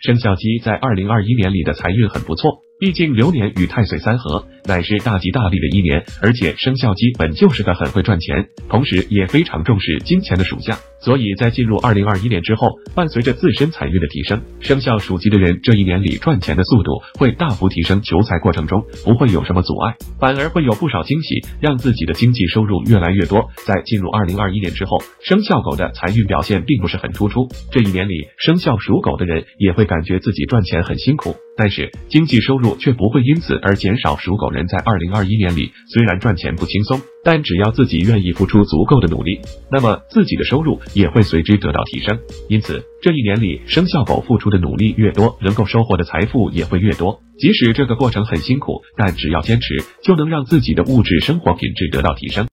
生肖鸡在二零二一年里的财运很不错。毕竟流年与太岁三合，乃是大吉大利的一年，而且生肖鸡本就是个很会赚钱，同时也非常重视金钱的属相，所以在进入二零二一年之后，伴随着自身财运的提升，生肖属鸡的人这一年里赚钱的速度会大幅提升，求财过程中不会有什么阻碍，反而会有不少惊喜，让自己的经济收入越来越多。在进入二零二一年之后，生肖狗的财运表现并不是很突出，这一年里生肖属狗的人也会感觉自己赚钱很辛苦。但是经济收入却不会因此而减少。属狗人在二零二一年里虽然赚钱不轻松，但只要自己愿意付出足够的努力，那么自己的收入也会随之得到提升。因此这一年里，生肖狗付出的努力越多，能够收获的财富也会越多。即使这个过程很辛苦，但只要坚持，就能让自己的物质生活品质得到提升。